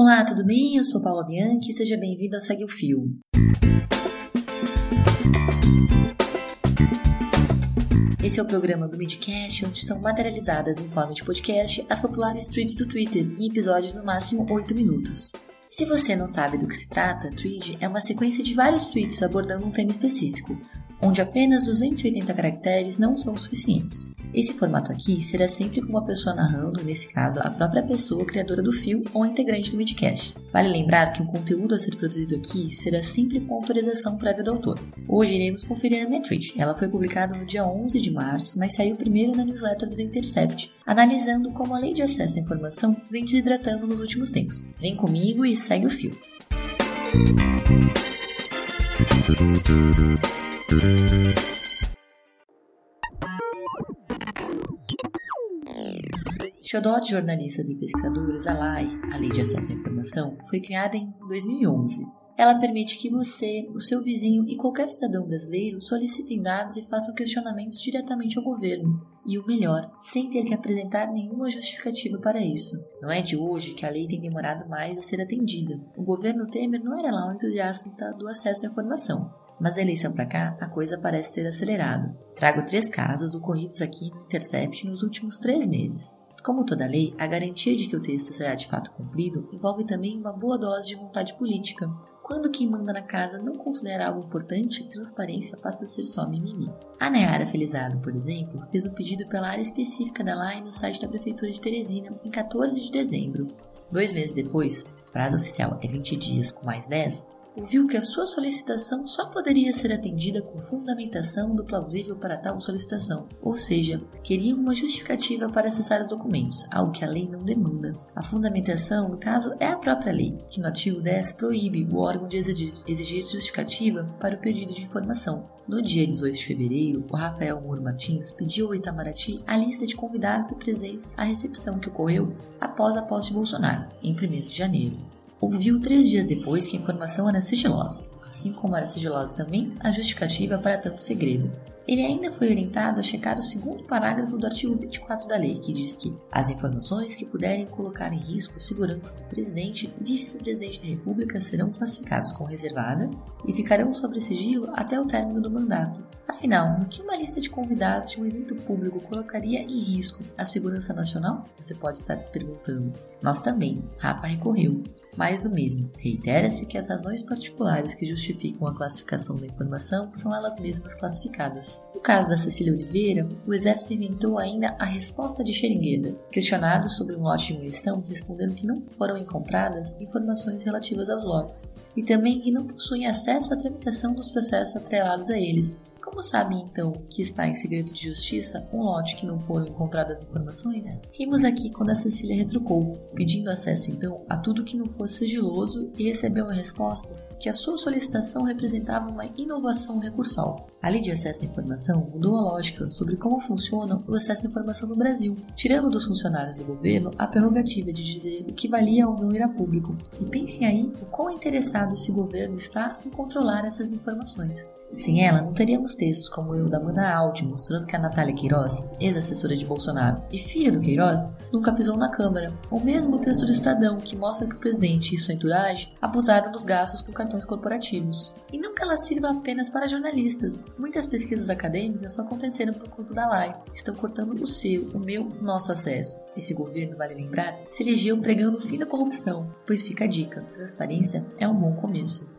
Olá, tudo bem? Eu sou Paula Bianchi e seja bem-vindo ao Segue o Fio. Esse é o programa do Midcast, onde são materializadas em forma de podcast as populares tweets do Twitter, em episódios no máximo 8 minutos. Se você não sabe do que se trata, Tweet é uma sequência de vários tweets abordando um tema específico, onde apenas 280 caracteres não são suficientes. Esse formato aqui será sempre com uma pessoa narrando, nesse caso a própria pessoa criadora do fio ou integrante do Midcast. Vale lembrar que o conteúdo a ser produzido aqui será sempre com autorização prévia do autor. Hoje iremos conferir a tweet. Ela foi publicada no dia 11 de março, mas saiu primeiro na newsletter do The Intercept, analisando como a lei de acesso à informação vem desidratando nos últimos tempos. Vem comigo e segue o fio. Xodó de jornalistas e pesquisadores, a LAI, a Lei de Acesso à Informação, foi criada em 2011. Ela permite que você, o seu vizinho e qualquer cidadão brasileiro solicitem dados e façam questionamentos diretamente ao governo. E o melhor, sem ter que apresentar nenhuma justificativa para isso. Não é de hoje que a lei tem demorado mais a ser atendida. O governo Temer não era lá um entusiasta do acesso à informação mas da eleição para cá a coisa parece ter acelerado. Trago três casos ocorridos aqui no Intercept nos últimos três meses. Como toda lei, a garantia de que o texto será de fato cumprido envolve também uma boa dose de vontade política. Quando quem manda na casa não considera algo importante, transparência passa a ser só mimimi. A Nayara Felizado, por exemplo, fez um pedido pela área específica da LAI no site da Prefeitura de Teresina em 14 de dezembro. Dois meses depois, prazo oficial é 20 dias com mais 10, ouviu que a sua solicitação só poderia ser atendida com fundamentação do plausível para tal solicitação, ou seja, queria uma justificativa para acessar os documentos, algo que a lei não demanda. A fundamentação, no caso, é a própria lei, que no artigo 10 proíbe o órgão de exigir, exigir justificativa para o pedido de informação. No dia 18 de fevereiro, o Rafael Moro Martins pediu ao Itamaraty a lista de convidados e presentes à recepção que ocorreu após a posse de Bolsonaro, em 1 de janeiro ouviu três dias depois que a informação era sigilosa, assim como era sigilosa também a justificativa para tanto segredo. Ele ainda foi orientado a checar o segundo parágrafo do artigo 24 da lei, que diz que as informações que puderem colocar em risco a segurança do presidente e vice-presidente da República serão classificadas como reservadas e ficarão sob sigilo até o término do mandato. Afinal, no que uma lista de convidados de um evento público colocaria em risco a segurança nacional? Você pode estar se perguntando. Nós também. Rafa recorreu mais do mesmo. Reitera-se que as razões particulares que justificam a classificação da informação são elas mesmas classificadas. No caso da Cecília Oliveira, o Exército inventou ainda a resposta de Xeringueda. Questionados sobre um lote de munição, responderam que não foram encontradas informações relativas aos lotes e também que não possuem acesso à tramitação dos processos atrelados a eles, como sabem então que está em segredo de justiça um lote que não foram encontradas informações? Rimos aqui quando a Cecília retrucou, pedindo acesso então a tudo que não fosse sigiloso e recebeu a resposta que a sua solicitação representava uma inovação recursal. A lei de acesso à informação mudou a lógica sobre como funciona o acesso à informação no Brasil, tirando dos funcionários do governo a prerrogativa de dizer o que valia ou não ir a público. E pense aí o quão interessado esse governo está em controlar essas informações. Sem ela, não teríamos textos como o da Amanda Aldi mostrando que a Natália Queiroz, ex-assessora de Bolsonaro e filha do Queiroz, nunca pisou na Câmara, ou mesmo o texto do Estadão que mostra que o presidente e sua entourage abusaram dos gastos com cartões corporativos. E não que ela sirva apenas para jornalistas. Muitas pesquisas acadêmicas só aconteceram por conta da LAI. Estão cortando o seu, o meu, nosso acesso. Esse governo, vale lembrar, se elegeu pregando o fim da corrupção. Pois fica a dica: transparência é um bom começo.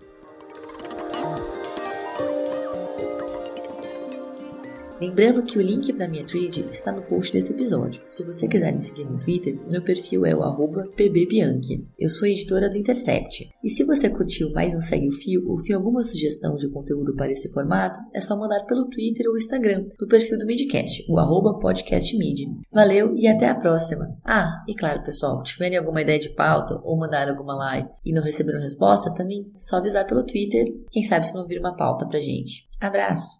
Lembrando que o link para minha thread está no post desse episódio. Se você quiser me seguir no Twitter, meu perfil é o pbbianchi. Eu sou editora do Intercept. E se você curtiu mais um Segue o Fio ou tem alguma sugestão de conteúdo para esse formato, é só mandar pelo Twitter ou Instagram, no perfil do Midcast, o arroba podcastmid. Valeu e até a próxima! Ah, e claro pessoal, tiverem alguma ideia de pauta ou mandar alguma live e não receberam resposta, também só avisar pelo Twitter, quem sabe se não vira uma pauta pra gente. Abraço!